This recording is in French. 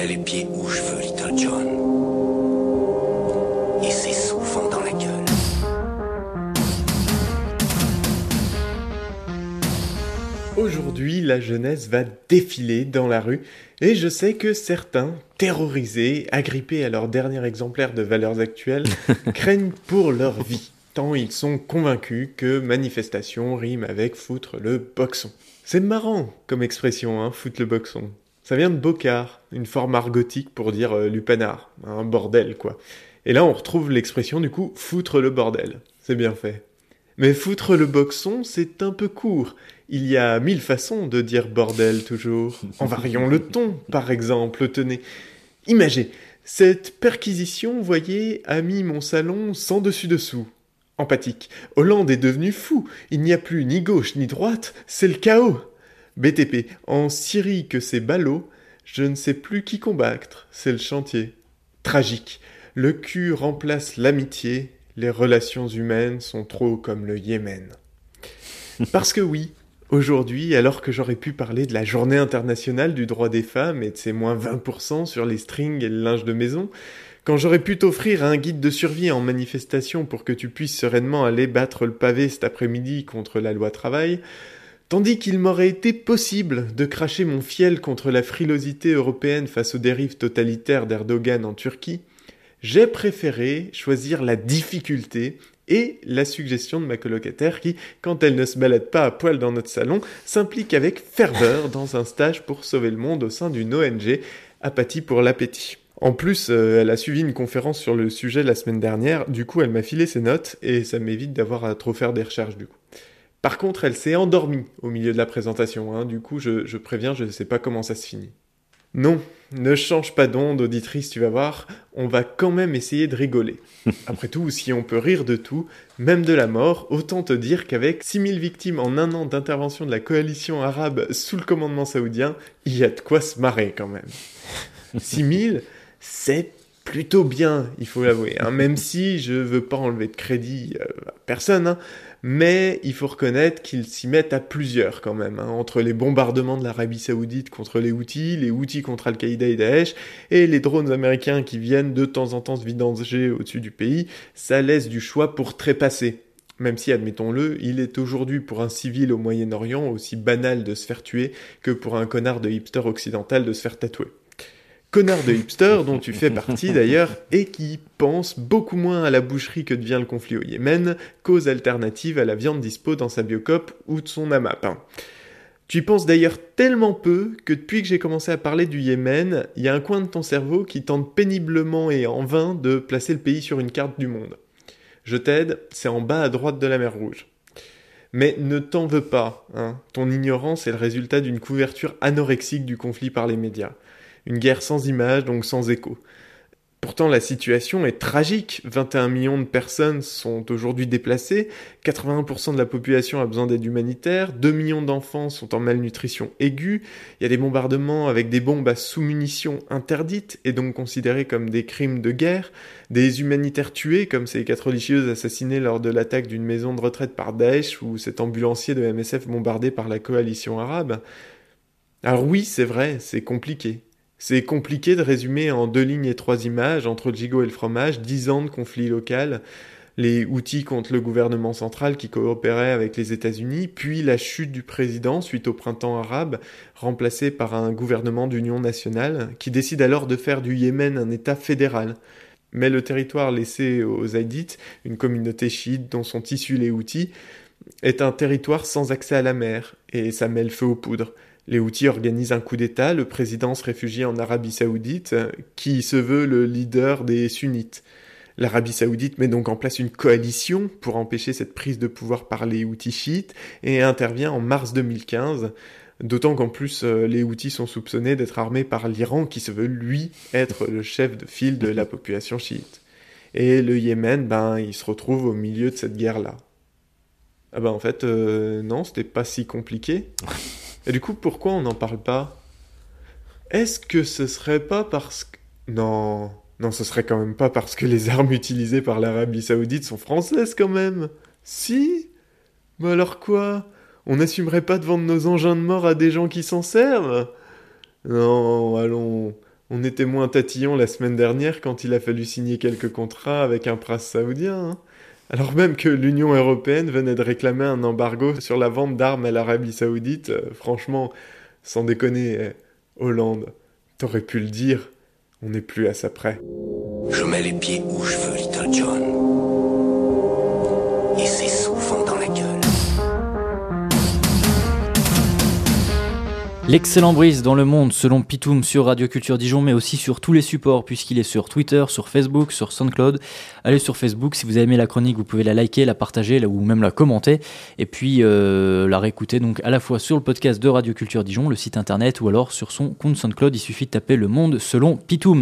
mets les pieds où je veux, Little John. Et c'est souvent dans la gueule. Aujourd'hui, la jeunesse va défiler dans la rue et je sais que certains, terrorisés, agrippés à leur dernier exemplaire de valeurs actuelles, craignent pour leur vie, tant ils sont convaincus que manifestation rime avec foutre le boxon. C'est marrant comme expression, hein, foutre le boxon. Ça vient de bocard, une forme argotique pour dire euh, lupanar, un bordel quoi. Et là on retrouve l'expression du coup foutre le bordel. C'est bien fait. Mais foutre le boxon, c'est un peu court. Il y a mille façons de dire bordel toujours. En variant le ton, par exemple, tenez. Imaginez, cette perquisition, voyez, a mis mon salon sans dessus-dessous. Empathique. Hollande est devenu fou. Il n'y a plus ni gauche ni droite, c'est le chaos. BTP. En Syrie que c'est ballot, je ne sais plus qui combattre, c'est le chantier. Tragique. Le cul remplace l'amitié, les relations humaines sont trop comme le Yémen. Parce que oui, aujourd'hui, alors que j'aurais pu parler de la journée internationale du droit des femmes et de ses moins 20% sur les strings et le linge de maison, quand j'aurais pu t'offrir un guide de survie en manifestation pour que tu puisses sereinement aller battre le pavé cet après-midi contre la loi travail, tandis qu'il m'aurait été possible de cracher mon fiel contre la frilosité européenne face aux dérives totalitaires d'Erdogan en Turquie, j'ai préféré choisir la difficulté et la suggestion de ma colocataire qui, quand elle ne se balade pas à poil dans notre salon, s'implique avec ferveur dans un stage pour sauver le monde au sein d'une ONG, Apathie pour l'appétit. En plus, euh, elle a suivi une conférence sur le sujet la semaine dernière, du coup elle m'a filé ses notes et ça m'évite d'avoir à trop faire des recherches du coup. Par contre, elle s'est endormie au milieu de la présentation, hein. du coup je, je préviens, je ne sais pas comment ça se finit. Non, ne change pas d'onde, auditrice, tu vas voir, on va quand même essayer de rigoler. Après tout, si on peut rire de tout, même de la mort, autant te dire qu'avec 6000 victimes en un an d'intervention de la coalition arabe sous le commandement saoudien, il y a de quoi se marrer quand même. 6000, c'est plutôt bien, il faut l'avouer, hein, même si je veux pas enlever de crédit euh, à personne, hein, mais il faut reconnaître qu'ils s'y mettent à plusieurs quand même, hein, entre les bombardements de l'Arabie Saoudite contre les Houthis, les Houthis contre Al-Qaïda et Daesh, et les drones américains qui viennent de temps en temps se vidanger au-dessus du pays, ça laisse du choix pour trépasser. Même si, admettons-le, il est aujourd'hui pour un civil au Moyen-Orient aussi banal de se faire tuer que pour un connard de hipster occidental de se faire tatouer connard de hipster dont tu fais partie d'ailleurs et qui pense beaucoup moins à la boucherie que devient le conflit au Yémen, cause alternative à la viande dispo dans sa biocop ou de son AMAP. Tu y penses d'ailleurs tellement peu que depuis que j'ai commencé à parler du Yémen, il y a un coin de ton cerveau qui tente péniblement et en vain de placer le pays sur une carte du monde. Je t'aide, c'est en bas à droite de la mer Rouge. Mais ne t'en veux pas, hein. ton ignorance est le résultat d'une couverture anorexique du conflit par les médias. Une guerre sans images, donc sans écho. Pourtant, la situation est tragique. 21 millions de personnes sont aujourd'hui déplacées, 80% de la population a besoin d'aide humanitaire, 2 millions d'enfants sont en malnutrition aiguë, il y a des bombardements avec des bombes à sous-munitions interdites et donc considérées comme des crimes de guerre, des humanitaires tués comme ces quatre religieuses assassinées lors de l'attaque d'une maison de retraite par Daesh ou cet ambulancier de MSF bombardé par la coalition arabe. Alors oui, c'est vrai, c'est compliqué. C'est compliqué de résumer en deux lignes et trois images, entre le gigot et le fromage, dix ans de conflit local, les outils contre le gouvernement central qui coopérait avec les États-Unis, puis la chute du président suite au printemps arabe, remplacé par un gouvernement d'union nationale, qui décide alors de faire du Yémen un État fédéral. Mais le territoire laissé aux Zaïdites, une communauté chiite dont sont issus les outils, est un territoire sans accès à la mer, et ça met le feu aux poudres. Les Houthis organisent un coup d'État, le président se réfugie en Arabie saoudite, qui se veut le leader des sunnites. L'Arabie saoudite met donc en place une coalition pour empêcher cette prise de pouvoir par les Houthis chiites et intervient en mars 2015, d'autant qu'en plus euh, les Houthis sont soupçonnés d'être armés par l'Iran qui se veut lui être le chef de file de la population chiite. Et le Yémen, ben, il se retrouve au milieu de cette guerre-là. Ah ben en fait, euh, non, c'était pas si compliqué. Et du coup, pourquoi on n'en parle pas? Est-ce que ce serait pas parce que... Non, non, ce serait quand même pas parce que les armes utilisées par l'Arabie Saoudite sont françaises quand même. Si? Mais alors quoi? On n'assumerait pas de vendre nos engins de mort à des gens qui s'en servent? Non, allons, On était moins tatillon la semaine dernière quand il a fallu signer quelques contrats avec un prince saoudien. Hein. Alors même que l'Union européenne venait de réclamer un embargo sur la vente d'armes à l'Arabie saoudite, euh, franchement, sans déconner, eh, Hollande, t'aurais pu le dire, on n'est plus à ça près. Je mets les pieds où je veux, Little John. L'excellent brise dans le monde selon Pitoum sur Radio Culture Dijon, mais aussi sur tous les supports, puisqu'il est sur Twitter, sur Facebook, sur SoundCloud. Allez sur Facebook, si vous avez la chronique, vous pouvez la liker, la partager ou même la commenter. Et puis euh, la réécouter donc à la fois sur le podcast de Radio Culture Dijon, le site internet, ou alors sur son compte SoundCloud. Il suffit de taper le monde selon Pitoum.